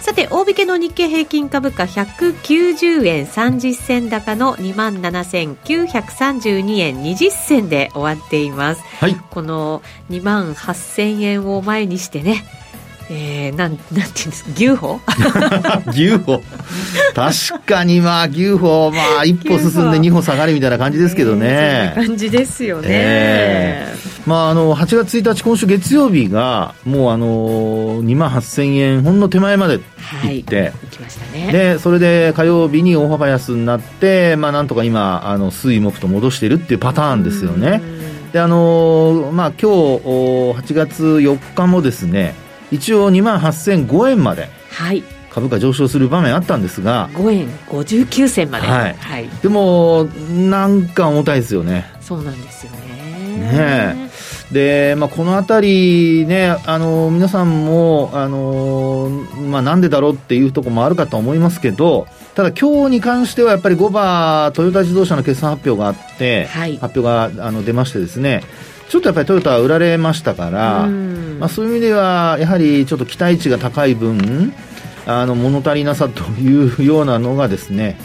さて大引けの日経平均株価190円30銭高の2万7932円20銭で終わっています、はい、この2万8000円を前にしてねえー、なん なんていうんですか？牛歩？牛歩。確かにまあ牛歩まあ一歩進んで二歩下がりみたいな感じですけどね、えー、感じですよね、えー、まああの8月1日今週月曜日がもうあの2万8000円ほんの手前まで行って、はい、きましたね。でそれで火曜日に大幅安になってまあなんとか今あの水木と戻しているっていうパターンですよね。であのまあ今日8月4日もですね一応2万8005円まで、はい、株価上昇する場面あったんですが。5円59銭まで、はい、はい、でもなんか重たいですよね。そうなんですよね。ねで、まあ、このあたりね、あの皆さんも、あのまあ、なんでだろうっていうところもあるかと思いますけど、ただ今日に関してはやっぱり5番トヨタ自動車の決算発表があって、はい、発表があの出ましてですね、ちょっとやっぱりトヨタは売られましたから、まあ、そういう意味では、やはりちょっと期待値が高い分、あの物足りなさというようなのがですね、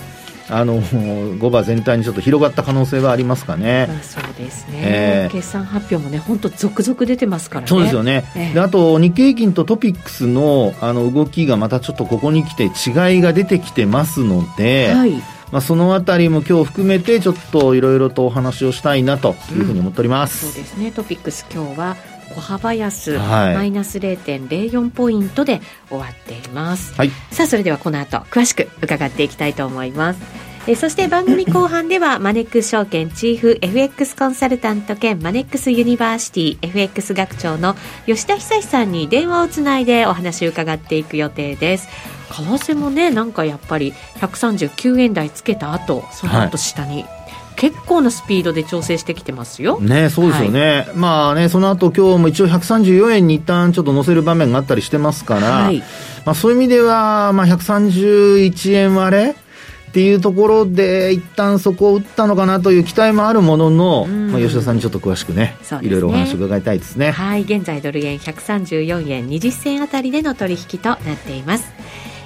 あの5番全体にちょっと広がった可能性はありますかね。まあ、そうですね、えー、決算発表もね、本当、続々出てますからね。そうですよね、えー、であと、日経平均とトピックスのあの動きがまたちょっとここに来て、違いが出てきてますので、はいまあ、そのあたりも今日含めてちょっといろいろとお話をしたいなというふうに思っております、うん、そうですね。 TOPIX 今日は小幅安、はい、マイナス0.04ポイントで終わっています、はい、さあそれではこの後詳しく伺っていきたいと思いますえそして番組後半ではマネックス証券チーフ FX コンサルタント兼マネックスユニバーシティ FX 学長の吉田恒さんに電話をつないでお話を伺っていく予定です為替もねなんかやっぱり139円台つけた後その後下に、はい結構なスピードで調整してきてますよ。ね、そうですよね。はい、まあね、その後今日も一応134円に一旦ちょっと乗せる場面があったりしてますから、はい、まあそういう意味では、まあ131円割れっていうところで一旦そこを打ったのかなという期待もあるものの、まあ、吉田さんにちょっと詳しくね、ね、いろいろお話を伺いたいですね。はい現在ドル円134円20銭あたりでの取引となっています。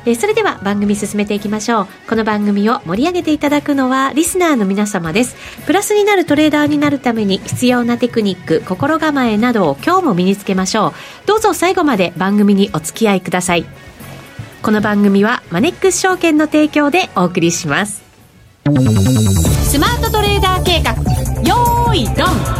えそれでは番組進めていきましょう。この番組を盛り上げていただくのはリスナーの皆様です。プラスになるトレーダーになるために必要なテクニック心構えなどを今日も身につけましょう。どうぞ最後まで番組にお付き合いくださいこの番組はマネックス証券の提供でお送りしますスマートトレーダー計画よーいドン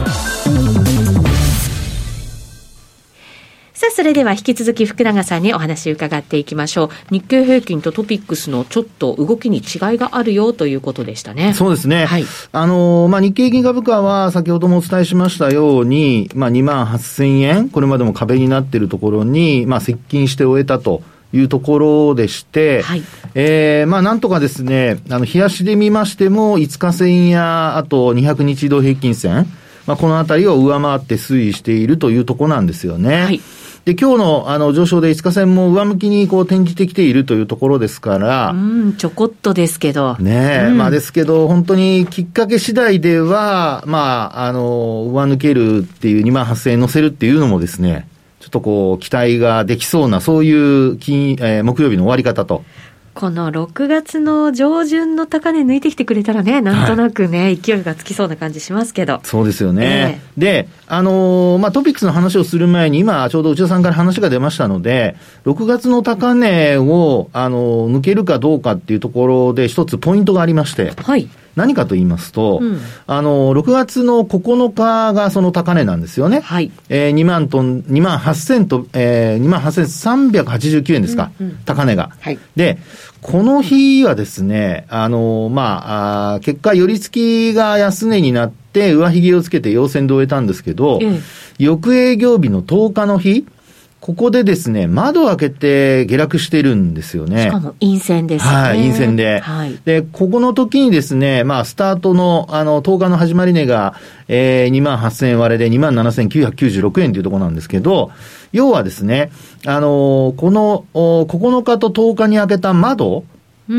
さあ、それでは引き続き福永さんにお話を伺っていきましょう。日経平均とトピックスのちょっと動きに違いがあるよということでしたね。そうですね。はい。あの、まあ、日経平均株価は先ほどもお伝えしましたように、まあ、2万8000円、これまでも壁になっているところに、まあ、接近して終えたと。いうところでして、はい、えー、まあなんとかですね、あの、冷やしで見ましても、5日線や、あと200日移動平均線、まあこのあたりを上回って推移しているというところなんですよね。はい。で、今日のあの上昇で5日線も上向きにこう転じてきているというところですから。うん、ちょこっとですけど。ねえ、うん、まあですけど、本当にきっかけ次第では、まあ、あの、上抜けるっていう2万8000円乗せるっていうのもですね、ちょっとこう、期待ができそうな、そういう金、えー、木曜日の終わり方と。この6月の上旬の高値抜いてきてくれたらね、なんとなくね、はい、勢いがつきそうな感じしますけど。そうですよね。えー、で、あのー、まあ、トピックスの話をする前に、今、ちょうど内田さんから話が出ましたので、6月の高値を、あのー、抜けるかどうかっていうところで、一つポイントがありまして。はい。何かと言いますと、うん、あの、6月の9日がその高値なんですよね。はい。えー、2万トン、2万8000と、えー、2万8389円ですか、うんうん、高値が。はい。で、この日はですね、あの、まあ、あ結果、寄り付きが安値になって、上髭をつけて陽線で終えたんですけど、うん、翌営業日の10日の日、ここでですね、窓を開けて下落してるんですよね。しかも陰線ですね。はい、陰線で。はい。で、ここの時にですね、まあ、スタートの、あの、10日の始まり値が、えー、2万8000円割れで27,996円というところなんですけど、要はですね、あのー、この、9日と10日に開けた窓、う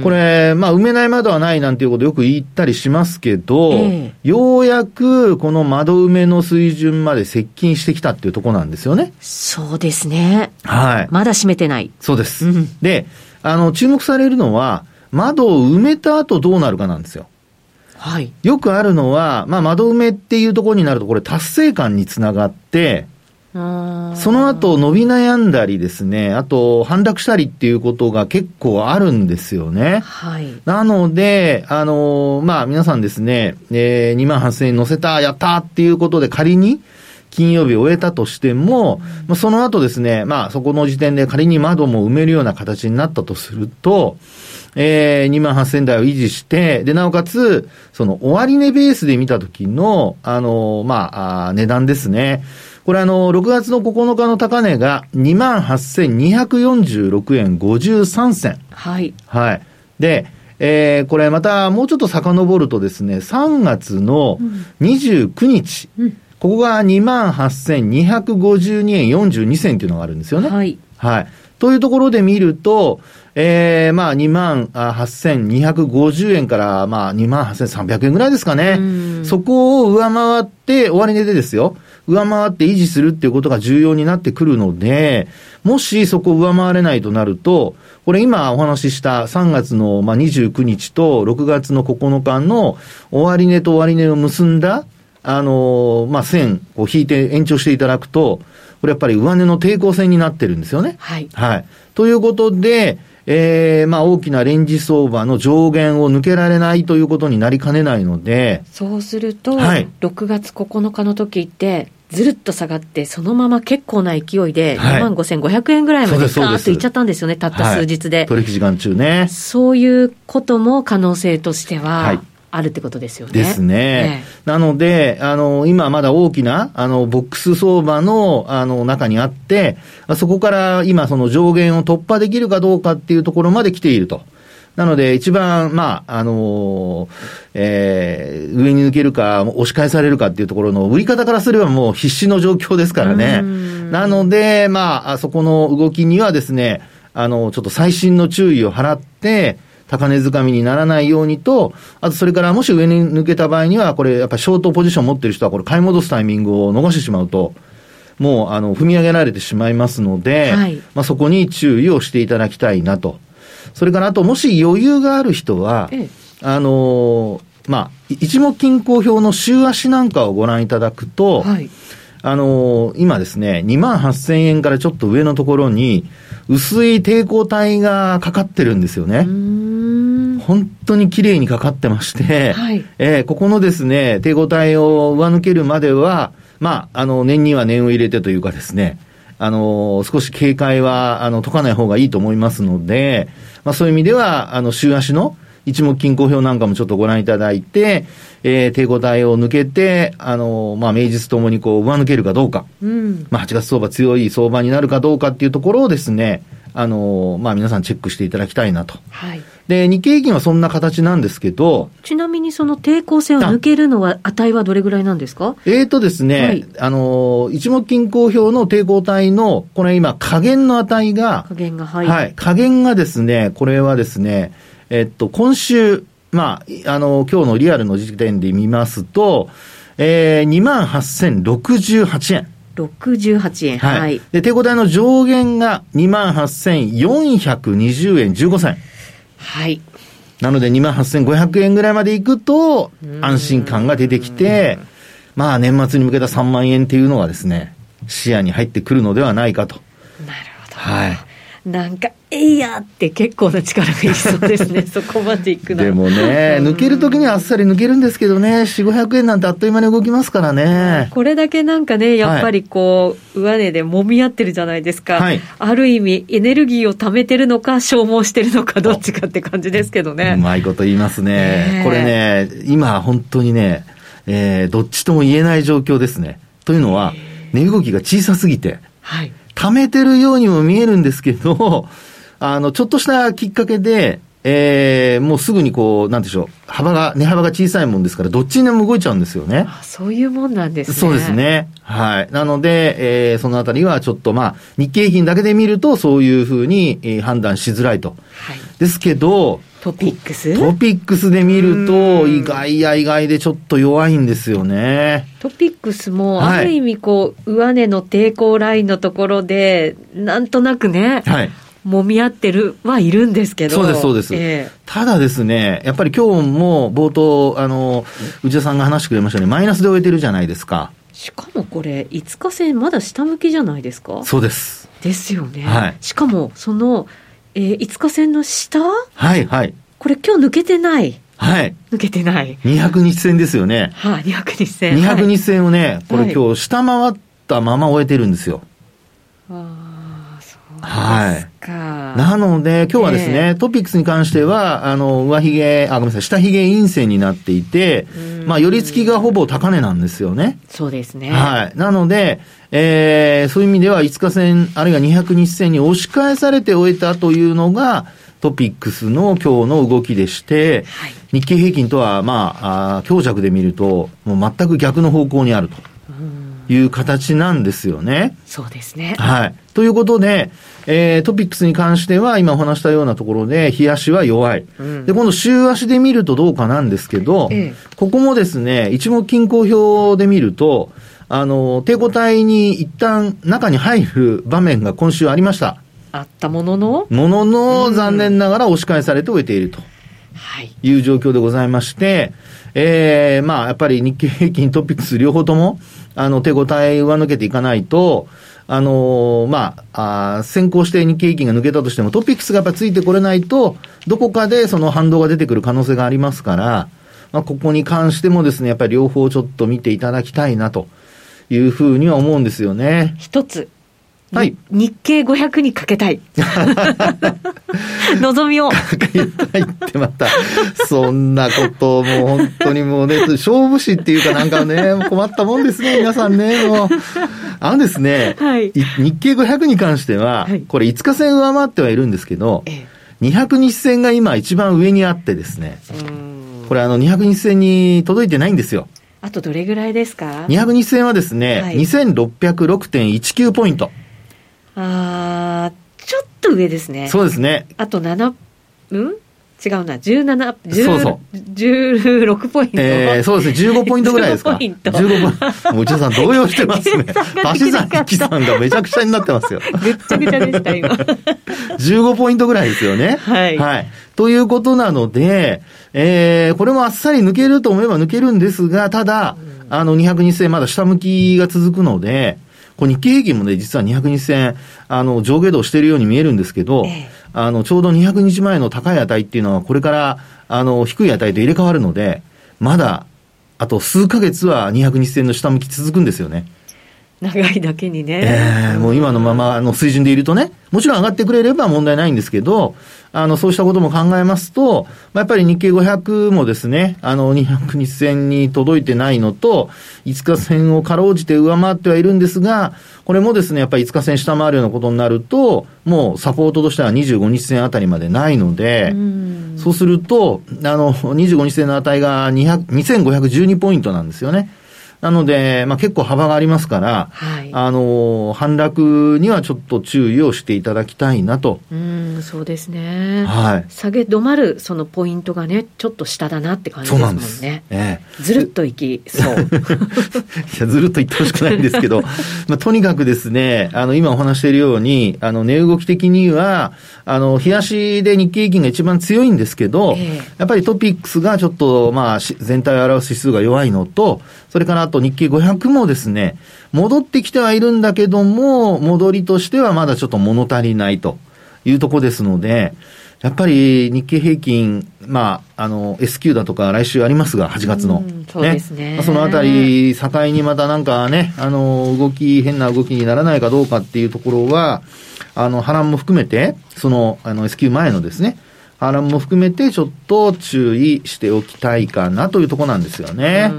ん、これ、まあ、埋めない窓はないなんていうことよく言ったりしますけど、えー、ようやくこの窓埋めの水準まで接近してきたっていうところなんですよね。そうですね。はい。まだ閉めてない。そうです。うん、で、あの、注目されるのは、窓を埋めた後どうなるかなんですよ。はい。よくあるのは、まあ、窓埋めっていうところになると、これ達成感につながって、その後伸び悩んだりですね、あと反落したりっていうことが結構あるんですよね。はい。なので、あのー、まあ皆さんですね、えー、2万8000円乗せた、やったっていうことで仮に、金曜日を終えたとしても、まあ、その後ですね、まあそこの時点で仮に窓も埋めるような形になったとすると、えー、2万8000台を維持して、で、なおかつ、その終値ベースで見たときの、あのー、まあ、あ値段ですね。これあの、6月の9日の高値が28,246円53銭。はい。はい。で、えー、これまたもうちょっと遡るとですね、3月の29日、うん、ここが28,252円42銭っていうのがあるんですよね。はい。はい。というところで見ると、えー、まあ、2万8250円から、まあ、2万8300円ぐらいですかね。そこを上回って、終値でですよ。上回って維持するっていうことが重要になってくるので、もしそこを上回れないとなると、これ今お話しした3月のまあ29日と6月の9日の終値と終値を結んだ、あのー、まあ、線を引いて延長していただくと、これやっぱり上値の抵抗線になってるんですよね。はい。はい。ということで、えー、まあ大きなレンジ相場の上限を抜けられないということになりかねないので。そうすると、はい、6月9日の時って、ずるっと下がって、そのまま結構な勢いで、2万5500円ぐらいまでガーッといっちゃったんですよね、たった数日で、はい、取引時間中ね。そういうことも可能性としては、あるってことですよね。ですね。なので、あの、今まだ大きな、あの、ボックス相場の、あの、中にあって、そこから今その上限を突破できるかどうかっていうところまで来ていると。なので、一番、まあ、あのー、えー、上に抜けるか、押し返されるかっていうところの売り方からすればもう必死の状況ですからね。なので、まあ、そこの動きにはですね、あの、ちょっと最新の注意を払って、高値掴みにならないようにと、あとそれからもし上に抜けた場合には、これやっぱりショートポジション持ってる人はこれ買い戻すタイミングを逃してしまうと、もうあの踏み上げられてしまいますので、はい、まあそこに注意をしていただきたいなと。それからあと、もし余裕がある人は、ええ、あのまあ、一目均衡表の週足なんかをご覧いただくと、はい、あの今ですね、2万8000円からちょっと上のところに、薄い抵抗体がかかってるんですよね。本当に綺麗にかかってまして、はい、えー、ここのですね、抵抗体を上抜けるまでは、まあ、あの、念には念を入れてというかですね、あの、少し警戒は、あの、解かない方がいいと思いますので、まあそういう意味では、あの、週足の一目均衡表なんかもちょっとご覧いただいて、えー、抵抗体を抜けて、あの、まあ、名実ともにこう、上抜けるかどうか、うん、まあ、8月相場強い相場になるかどうかっていうところをですね、あの、まあ、皆さんチェックしていただきたいなと。はい。で、日経平均はそんな形なんですけど。ちなみにその抵抗線を抜けるのは、値はどれぐらいなんですか？えーとですね、はい、あの、一目均衡表の抵抗体の、これ今、加減の値が、加減が、はい。はい。加減がですね、これはですね、えっと、今週、まあ、あの、今日のリアルの時点で見ますと、えー、28,068円。68円。はい。はい、で、抵抗体の上限が28,420円15銭。はい。なので28,500円ぐらいまでいくと、安心感が出てきて、まあ年末に向けた3万円っていうのがですね、視野に入ってくるのではないかと。なるほど。はい。なんか、えいやって結構な力がいそうですね、そこまでいくのでもね、抜けるときにはあっさり抜けるんですけどね、4、500円なんてあっという間に動きますからね。これだけなんかね、やっぱりこう、はい、上値で揉み合ってるじゃないですか、はい、ある意味、エネルギーを貯めてるのか、消耗してるのか、どっちかって感じですけどね。うまいこと言いますね。これね、今、本当にね、えー、どっちとも言えない状況ですね。というのは、値動きが小さすぎて、はい貯めてるようにも見えるんですけど、あの、ちょっとしたきっかけで、えー、もうすぐにこう、なんでしょう、幅が、値幅が小さいもんですから、どっちにでも動いちゃうんですよね。あそういうもんなんですね。そうですね。はい。なので、えー、そのあたりはちょっとまあ、日経平均だけで見ると、そういうふうに、えー、判断しづらいと。はい。ですけど、 TOPIX？TOPIX で見ると、意外や意外でちょっと弱いんですよね。トピックスも、ある意味こう、上値の抵抗ラインのところで、なんとなくね、はい。揉み合ってるはいるんですけど。そうです、そうです。えー、ただですね、やっぱり今日も冒頭、あの、内田さんが話してくれましたように、マイナスで終えてるじゃないですか。しかもこれ、5日線まだ下向きじゃないですか？そうです。ですよね。はい。しかも、その、えー、5日線の下？はいはい。これ今日抜けてない？はい。抜けてない。200日線ですよね。はい、200日線。200日線をね、これ今日下回ったまま終えてるんですよ。ああ。はい。なので、今日はですね、えー、トピックスに関しては、あの、上髭、あ、ごめんなさい、下髭陰線になっていて、まあ、寄り付きがほぼ高値なんですよね。そうですね。はい。なので、えー、そういう意味では、5日線、あるいは200日線に押し返されて終えたというのが、トピックスの今日の動きでして、はい、日経平均とは、まあ、あ強弱で見ると、もう全く逆の方向にあると。いう形なんですよね。そうですね。はい。ということで、えー、トピックスに関しては、今お話したようなところで、日足は弱い。うん、で、今度週足で見るとどうかなんですけど、ええ、ここもですね、一目均衡表で見ると、あの、抵抗体に一旦中に入る場面が今週ありました。あったものの？ものの、残念ながら押し返されて終えていると。はい。いう状況でございまして、ええー、まあ、やっぱり日経平均トピックス両方とも、あの、手応え上抜けていかないと、あのー、まあ、あ先行して日経平均が抜けたとしても、トピックスがやっぱついてこれないと、どこかでその反動が出てくる可能性がありますから、まあ、ここに関してもですね、やっぱり両方ちょっと見ていただきたいなというふうには思うんですよね。一つ、はい。日経500にかけたい。望みを。かけたいってまた、そんなこともう本当にもうね、勝負師っていうかなんかね、困ったもんですね、皆さんね、もう。あのですね、はい、日経500に関しては、はい、これ5日線上回ってはいるんですけど、ええ、200日線が今一番上にあってですね、これあの200日線に届いてないんですよ。あとどれぐらいですか ?200 日線はですね、はい、2606.19ポイント。あちょっと上ですね。そうですね。あと7、うん？違うな、17、そうそう。16ポイント。えー、そうですね、15ポイントぐらいですか。15ポイント。15ポイント。もう内田さん動揺してますね。足さん、さんがめちゃくちゃになってますよ。ぐっちゃぐちゃでした、今。15ポイントぐらいですよね。はい。はい。ということなので、えー、これもあっさり抜けると思えば抜けるんですが、ただ、あの、200日線まだ下向きが続くので、こ日経平均もね、実は200日線、あの、上下動しているように見えるんですけど、ええ、あの、ちょうど200日前の高い値っていうのは、これから、あの、低い値と入れ替わるので、まだ、あと数ヶ月は200日線の下向き続くんですよね。長いだけにね。ええー、もう今のままの水準でいるとね、もちろん上がってくれれば問題ないんですけど、あの、そうしたことも考えますと、まあ、やっぱり日経500もですね、あの、200日線に届いてないのと、5日線をかろうじて上回ってはいるんですが、これもですね、やっぱり5日線下回るようなことになると、もうサポートとしては25日線あたりまでないので、うそうすると、あの、25日線の値が2512ポイントなんですよね。なので、まあ、結構幅がありますから、はい、あの、反落にはちょっと注意をしていただきたいなと。うん、そうですね。はい。下げ止まるそのポイントがね、ちょっと下だなって感じですもんね。そうええ、ずるっといきそう。いや、ずるっといってほしくないんですけど、まあ、とにかくですね、あの、今お話しているように、あの、値動き的には、あの、冷やしで日経平均が一番強いんですけど、えやっぱりトピックスがちょっと、まあ、全体を表す指数が弱いのと、それからあと日経500もですね、戻ってきてはいるんだけども、戻りとしてはまだちょっと物足りないというとこですので、やっぱり日経平均、まあ、あの、S q だとか来週ありますが、8月の。そうですね。ねそのあたり、境にまたなんかね、あの、動き、変な動きにならないかどうかっていうところは、あの、波乱も含めて、その、あの、S q 前のですね、波乱も含めてちょっと注意しておきたいかなというところなんですよね。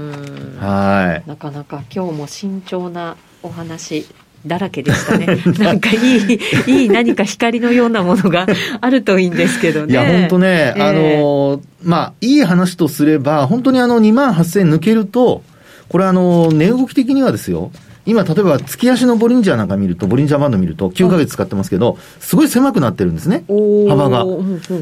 はい。なかなか今日も慎重なお話だらけでしたね。なんかいい、いい何か光のようなものがあるといいんですけどね。いや、本当ね、えー、あの、まあ、いい話とすれば、本当にあの、2万8000抜けると、これあの、値動き的にはですよ、今、例えば月足のボリンジャーなんか見ると、ボリンジャーバンド見ると、9ヶ月使ってますけど、すごい狭くなってるんですね、幅が。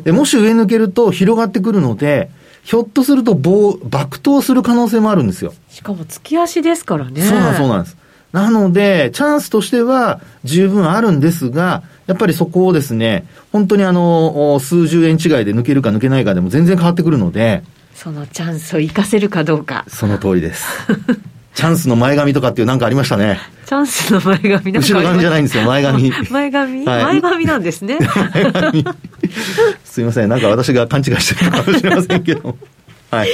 でもし上抜けると広がってくるので、ひょっとすると棒、爆投する可能性もあるんですよ。しかも月足ですからね。そうなんそうなんです。なので、チャンスとしては十分あるんですが、やっぱりそこをですね、本当にあの、数十円違いで抜けるか抜けないかでも全然変わってくるので、そのチャンスを生かせるかどうか。その通りです。チャンスの前髪とかっていうなんかありましたね。チャンスの前髪後ろ髪じゃないんですよ、前髪。前髪、はい、前髪なんですね。すいません、なんか私が勘違いしてるかもしれませんけど。はい。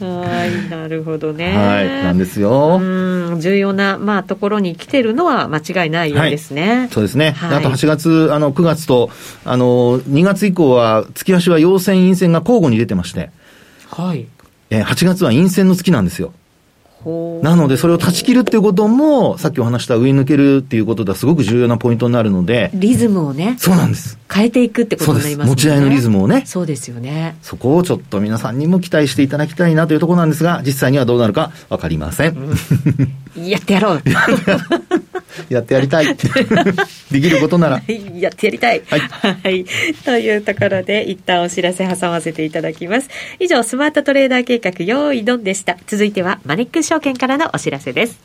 はい、なるほどね。はい、なんですよ。うん、重要な、まあ、ところに来てるのは間違いないようですね。はい、そうですね。はい、あと8月、あの、9月と、あの、2月以降は、月足は陽線、陰線が交互に出てまして。はい。えー、8月は陰線の月なんですよ。なので、それを断ち切るっていうことも、さっきお話した上抜けるっていうことではすごく重要なポイントになるので。リズムをね。そうなんです。変えていくってことになりますね。持ち合いのリズムをね。そうですよね。そこをちょっと皆さんにも期待していただきたいなというところなんですが、実際にはどうなるかわかりません。うん、やってやろう。やってやりたい。できることなら。やってやりたい。はい。はい。というところで、一旦お知らせ挟ませていただきます。以上、スマートトレーダー計画、用意ドンでした。続いては、マネックス証券からのお知らせです。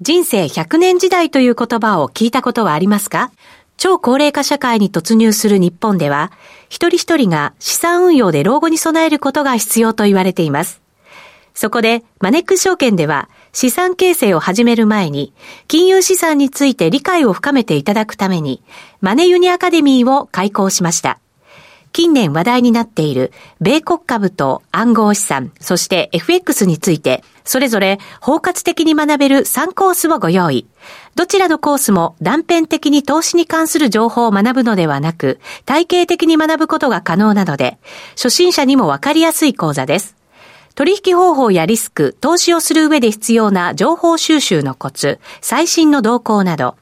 人生100年時代という言葉を聞いたことはありますか？超高齢化社会に突入する日本では、一人一人が資産運用で老後に備えることが必要と言われています。そこで、マネックス証券では、資産形成を始める前に、金融資産について理解を深めていただくために、マネユニアカデミーを開講しました。近年話題になっている米国株と暗号資産、そして FX について、それぞれ包括的に学べる3コースをご用意。どちらのコースも断片的に投資に関する情報を学ぶのではなく、体系的に学ぶことが可能なので、初心者にもわかりやすい講座です。取引方法やリスク、投資をする上で必要な情報収集のコツ、最新の動向など、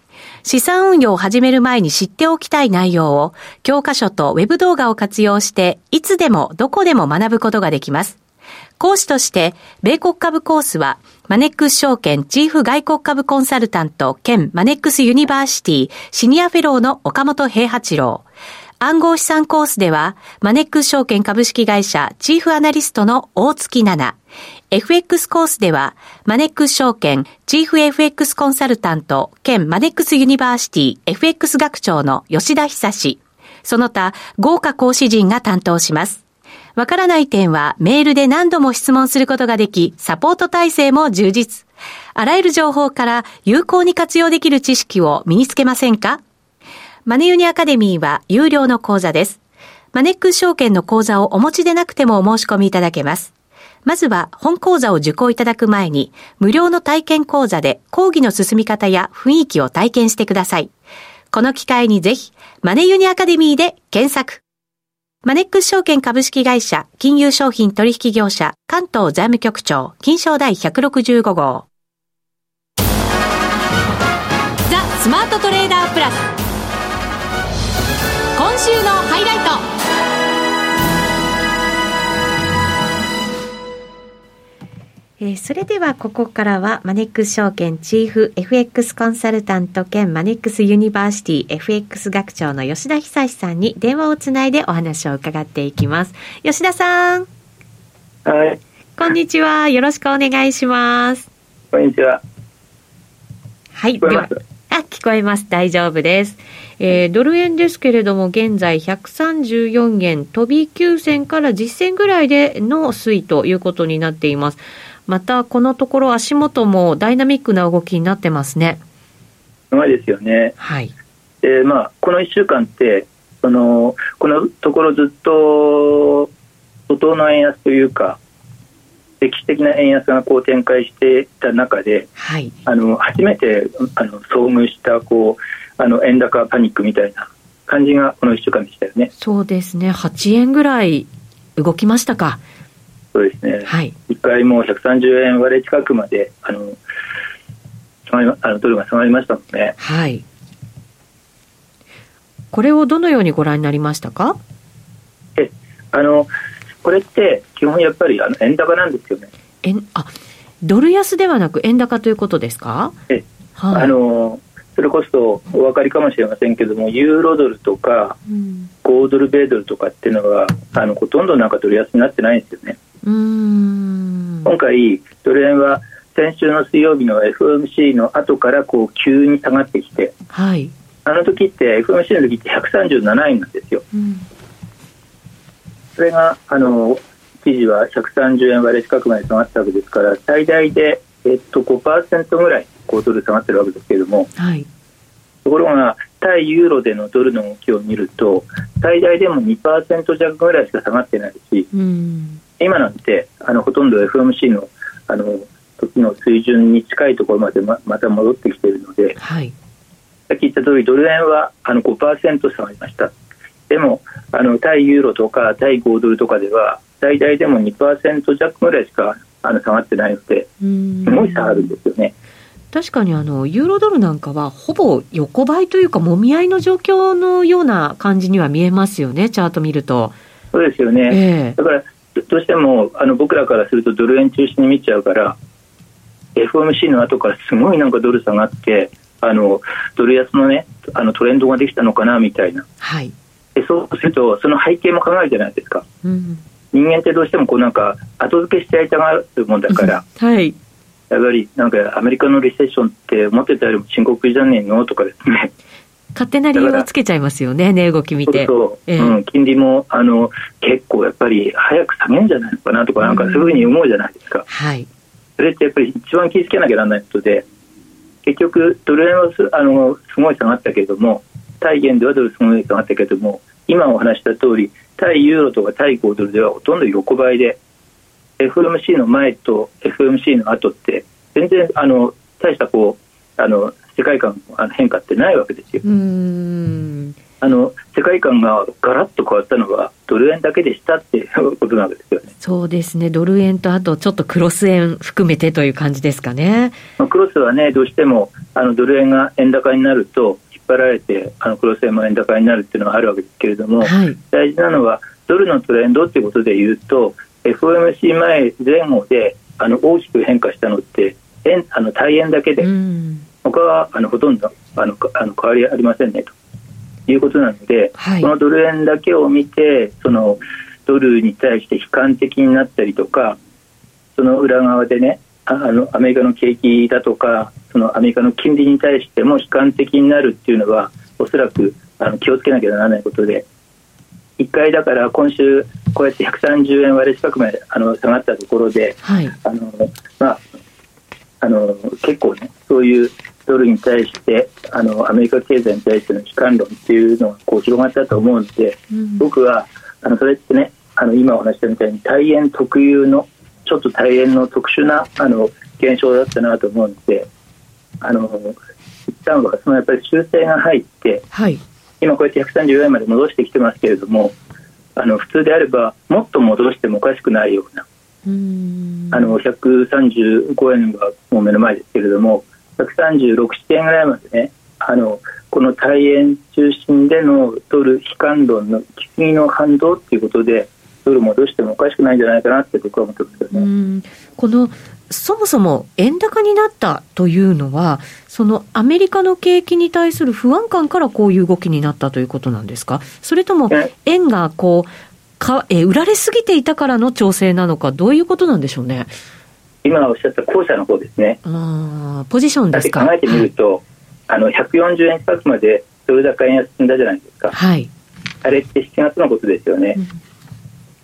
資産運用を始める前に知っておきたい内容を、教科書とウェブ動画を活用して、いつでもどこでも学ぶことができます。講師として、米国株コースは、マネックス証券チーフ外国株コンサルタント兼マネックスユニバーシティシニアフェローの岡元兵八郎。暗号資産コースでは、マネックス証券株式会社チーフアナリストの大槻奈那。FX コースでは、マネックス証券チーフ FX コンサルタント兼マネックスユニバーシティ FX 学長の吉田恒。その他、豪華講師陣が担当します。わからない点はメールで何度も質問することができ、サポート体制も充実。あらゆる情報から有効に活用できる知識を身につけませんか？マネユニアカデミーは有料の講座です。マネックス証券の講座をお持ちでなくてもお申し込みいただけます。まずは本講座を受講いただく前に、無料の体験講座で講義の進み方や雰囲気を体験してください。この機会にぜひ、マネユニアカデミーで検索。マネックス証券株式会社、金融商品取引業者、関東財務局長、金賞第165号。ザ・スマートトレーダープラス。今週のハイライトえー、それではここからはマネックス証券チーフ FX コンサルタント兼マネックスユニバーシティ FX 学長の吉田恒さんに電話をつないでお話を伺っていきます。吉田さん。はい。こんにちは。よろしくお願いします。こんにちは。はい。では、あ、聞こえます。大丈夫です。えー、ドル円ですけれども、現在134円飛び9銭から10銭ぐらいでの推移ということになっています。また、このところ足元もダイナミックな動きになってますね。うまいですよね。はい。で、まあ、この1週間って、その、このところずっと、外の円安というか、歴史的な円安がこう展開していた中で、はい、あの初めてあの遭遇したこうあの円高パニックみたいな感じがこの1週間でしたよね。そうですね、8円ぐらい動きましたか。そうですね、はい、1回もう130円割れ近くまであのあのドルが下がりましたもんね。はい。これをどのようにご覧になりましたか？えあのこれって基本やっぱりあの円高なんですよね。円あドル安ではなく円高ということですか？え、はい、あのそれこそお分かりかもしれませんけどもユーロドルとか、うん、5ドル米ドルとかっていうのはあのほとんどなんかドル安になってないんですよね。うん。今回ドル円は先週の水曜日の FOMC の後からこう急に下がってきて、はい、あの時って FOMC の時って137円なんですよ。うんそれがあの一時は130円割れ近くまで下がったわけですから最大で、えっと、5%ぐらい5ドル下がってるわけですけれども、はい、ところが対ユーロでのドルの動きを見ると最大でも2%弱ぐらいしか下がってないし、うん、今なんてあのほとんど FOMC のあの時の水準に近いところまでままた戻ってきているので、はい、さっき言った通りドル円はあの5%下がりました。でもあの対ユーロとか対5ドルとかでは最大でも2%弱ぐらいしかあの下がってないのですごい差あるんですよね。確かにあのユーロドルなんかはほぼ横ばいというかもみ合いの状況のような感じには見えますよねチャート見ると。そうですよね、えー、だからどうしてもあの僕らからするとドル円中心に見ちゃうから FOMC の後からすごいなんかドル下がってあのドル安のねあのトレンドができたのかなみたいな、はい、でそうするとその背景も考えるじゃないですか、うん、人間ってどうしてもこうなんか後付けしちゃいたがるもんだから、はい、やっぱりなんかアメリカのリセッションって思ってたよりも深刻じゃねえのとかですね。勝手な理由をつけちゃいますよね、値動き見て。そう、えー、うん、金利もあの結構やっぱり早く下げるんじゃないのかなとか、なんかそういうふうに思うじゃないですか。はい。それってやっぱり一番気をつけなきゃならないことで、結局、ドル円はすあのすごい下がったけれども、対元ではドルすごい下がったけれども、今お話した通り対ユーロとか対5ドルではほとんど横ばいで FMC の前と FMC の後って全然あの大したこうあの世界観の変化ってないわけですよ。あの世界観がガラッと変わったのはドル円だけでしたっていう ことなんですよね。そうですね。ドル円とあとちょっとクロス円含めてという感じですかね。まあ、クロスはねどうしてもあのドル円が円高になると張られてあの黒線も円高になるっていうのがあるわけですけれども、はい、大事なのはドルのトレンドっていうことでいうと FOMC 前前後であの大きく変化したのって円あの対円だけで、他はあのほとんどあのあの変わりありませんねということなので、はい、このドル円だけを見てそのドルに対して悲観的になったりとかその裏側でねあのアメリカの景気だとかそのアメリカの金利に対しても悲観的になるっていうのはおそらくあの気をつけなきゃならないことで。1回だから今週こうやって130円割れ近くまであの下がったところで、はい、あのまあ、あの結構ねそういうドルに対してあのアメリカ経済に対しての悲観論っていうのがこう広がったと思うので、うん、僕はあのそれってねあの今お話したみたいに大円特有のちょっと大変の特殊なあの現象だったなと思うのであの一旦はそのやっぱり修正が入って、はい、今こうやって134円まで戻してきてますけれどもあの普通であればもっと戻してもおかしくないようなあの135円はもう目の前ですけれども136地点ぐらいまでねあのこの大円中心でのドル悲観論の金の反動ということでドル戻してもおかしくないんじゃないかなって僕は思ってますよね。このそもそも円高になったというのは、そのアメリカの景気に対する不安感からこういう動きになったということなんですか、それとも円がこうかえ売られすぎていたからの調整なのか、どういうことなんでしょうね？今おっしゃった後者の方ですね。あポジションですか？考えてみると、はい、あの140円近くまでドル高円安進んだじゃないですか。はい。あれって7月のことですよね。うん、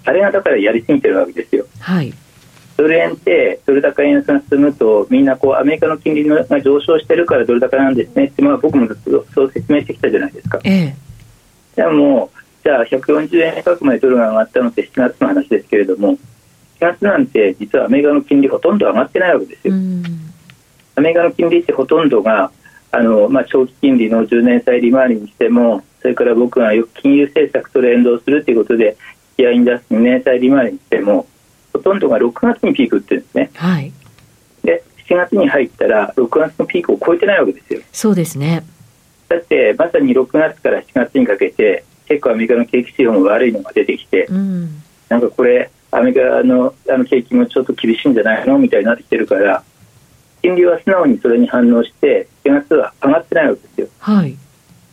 あれがだからやりすぎてるわけですよ。はい。ドル円ってドル高円安が進むとみんなこうアメリカの金利が上昇してるからドル高なんですねって、まあ、僕もずっとそう説明してきたじゃないですか。ええ、でもじゃあ140円近くまでドルが上がったのって7月の話ですけれども7月なんて実はアメリカの金利ほとんど上がってないわけですよ。アメリカの金利ってほとんどがあの、まあ、長期金利の10年債利回りにしてもそれから僕がよく金融政策と連動するということで引き合いに出す2年債利回りにしてもほとんどが6月にピークってるんですね。はい、で7月に入ったら6月のピークを超えてないわけですよ。そうですねだってまさに6月から7月にかけて結構アメリカの景気指標も悪いのが出てきて、うん、なんかこれアメリカのあの景気もちょっと厳しいんじゃないの？みたいになってきてるから金利は素直にそれに反応して7月は上がってないわけですよ。はい、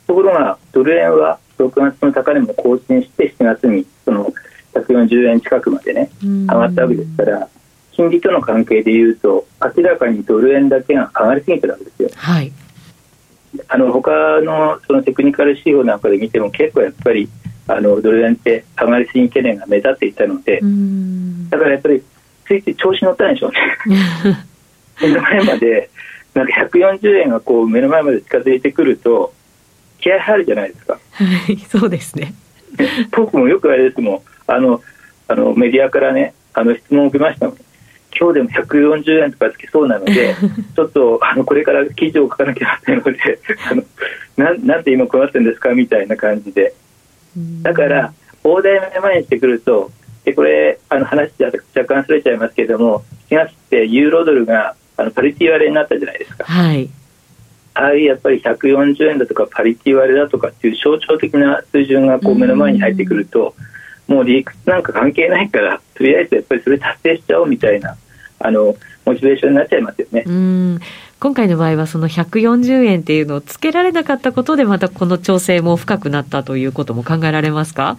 ところがドル円は6月の高値も更新して7月にその140円近くまでね上がったわけですから金利との関係でいうと明らかにドル円だけが上がりすぎてるわけですよ。はい、あの他のそのテクニカル指標なんかで見ても結構やっぱりあのドル円って上がりすぎ懸念が目立っていたのでだからやっぱりついつい調子乗ったんでしょうね。目の前までなんか140円がこう目の前まで近づいてくると気合入るじゃないですか。はい、そうですね。僕もよくあれですもん、あの、あのメディアからね、あの質問を受けましたもん。今日でも140円とかつきそうなので、ちょっとあのこれから記事を書かなきゃいけないので、あのななんで今こうなってるんですかみたいな感じで。だから、大台目の前にしてくると、でこれ、あの話若干すれちゃいますけれども、7月ってユーロドルがあのパリティ割れになったじゃないですか。はい。ああいうやっぱり140円だとかパリティ割れだとかっていう象徴的な水準がこう目の前に入ってくると、もう理屈なんか関係ないからとりあえずやっぱりそれ達成しちゃおうみたいなあのモチベーションになっちゃいますよね。うん。今回の場合はその140円っていうのをつけられなかったことでまたこの調整も深くなったということも考えられますか？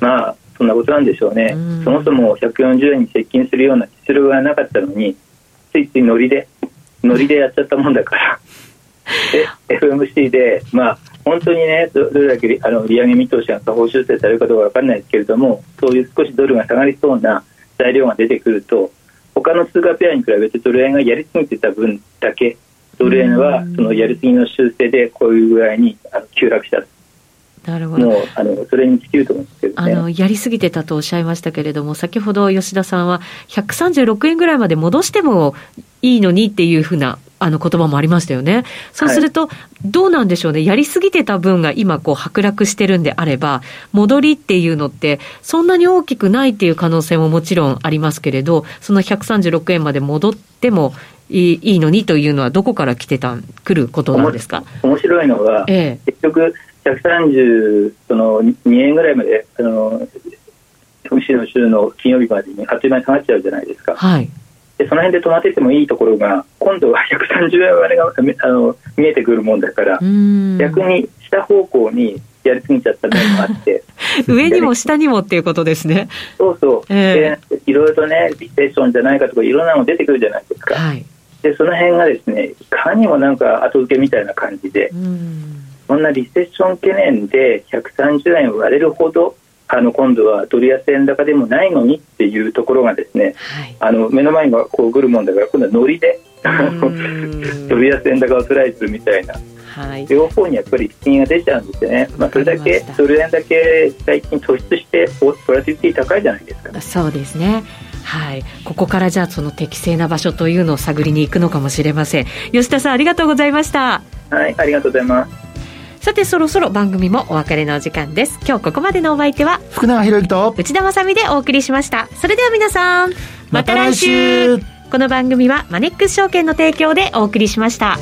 まあそんなことなんでしょうね、うそもそも140円に接近するような実力がなかったのについついノリでノリでやっちゃったもんだからで FMC でまあ本当にねどれだけあの利上げ見通しが下方修正されるかどうか分からないですけれどもそういう少しドルが下がりそうな材料が出てくると他の通貨ペアに比べてドル円がやりすぎてた分だけドル円はそのやりすぎの修正でこういう具合にあの急落した。なるほど。あのそれに尽きると思うんですけど、ね、あのやりすぎてたとおっしゃいましたけれども、先ほど吉田さんは、136円ぐらいまで戻してもいいのにっていうふうなあの言葉もありましたよね。そうすると、どうなんでしょうね。やりすぎてた分が今こう剥落してるんであれば、戻りっていうのってそんなに大きくないっていう可能性ももちろんありますけれど、その136円まで戻ってもいいいいのにというのはどこから来てた、来ることなんですか？面白いのが、ええ、結局130その2円ぐらいまで、あの、富士の週の金曜日までにあっという間に下がっちゃうじゃないですか。はい。でその辺で止まっててもいいところが今度は130円割れがあの見えてくるもんだから逆に下方向にやりすぎちゃった面もあって。上にも下にもっていうことですね。そうそう、えー、でいろいろとねリセッションじゃないかとかいろんなの出てくるじゃないですか、はい、でその辺がですねいかにもなんか後付けみたいな感じでそんなリセッション懸念で130円割れるほどあの今度はドル安円高でもないのにっていうところがですね、はい、あの目の前にこう来るもんだから今度はノリで ドル安円高をスライスみたいな、はい、両方にやっぱり資金が出ちゃうんですよね、まあ、それだけドル円だけ最近突出してボラティティ高いじゃないですか。そうですね。はい、ここからじゃあその適正な場所というのを探りに行くのかもしれません。吉田さんありがとうございました。はいありがとうございますさてそろそろ番組もお別れのお時間です。今日ここまでのお相手は福永博之と内田まさでお送りしました。それでは皆さんまた来週。この番組はマネックス証券の提供でお送りしました。